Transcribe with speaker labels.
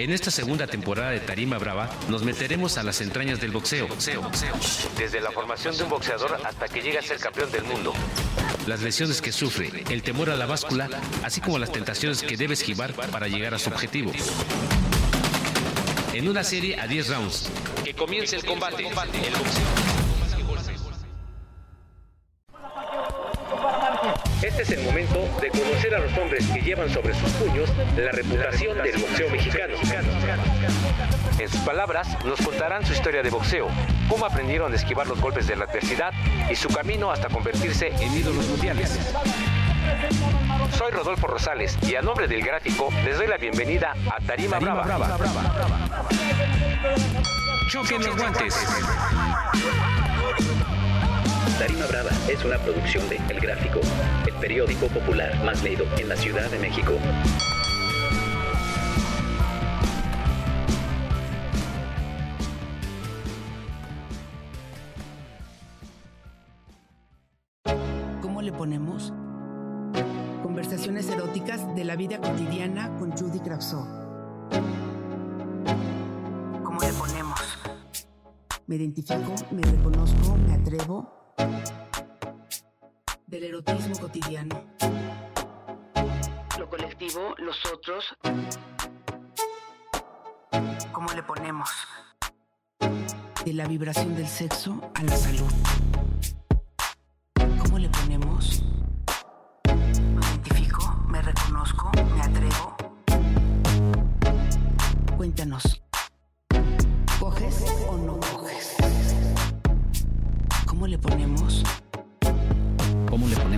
Speaker 1: En esta segunda temporada de Tarima Brava nos meteremos a las entrañas del boxeo. boxeo, boxeo. Desde la formación de un boxeador hasta que llega a ser campeón del mundo. Las lesiones que sufre, el temor a la báscula, así como las tentaciones que debe esquivar para llegar a su objetivo. En una serie a 10 rounds. Que comience el combate. El boxeo. Este es el momento de conocer a los hombres que llevan sobre sus puños la reputación del boxeo mexicano. En sus palabras, nos contarán su historia de boxeo, cómo aprendieron a esquivar los golpes de la adversidad y su camino hasta convertirse en ídolos mundiales. Soy Rodolfo Rosales y a nombre del gráfico les doy la bienvenida a Tarima, Brava. Brava. Choquen los guantes.
Speaker 2: Tarima Brava es una producción de El Gráfico, periódico popular más leído en la Ciudad de México.
Speaker 3: ¿Cómo le ponemos? Conversaciones eróticas de la vida cotidiana con Judy Kravsov. ¿Cómo le ponemos? Me identifico, me reconozco, me atrevo del erotismo cotidiano. Lo colectivo, los otros. ¿Cómo le ponemos? De la vibración del sexo a la salud. ¿Cómo le ponemos? Me identifico, me reconozco, me atrevo. Cuéntanos. ¿Coges o no coges?
Speaker 4: ¿Cómo le ponemos?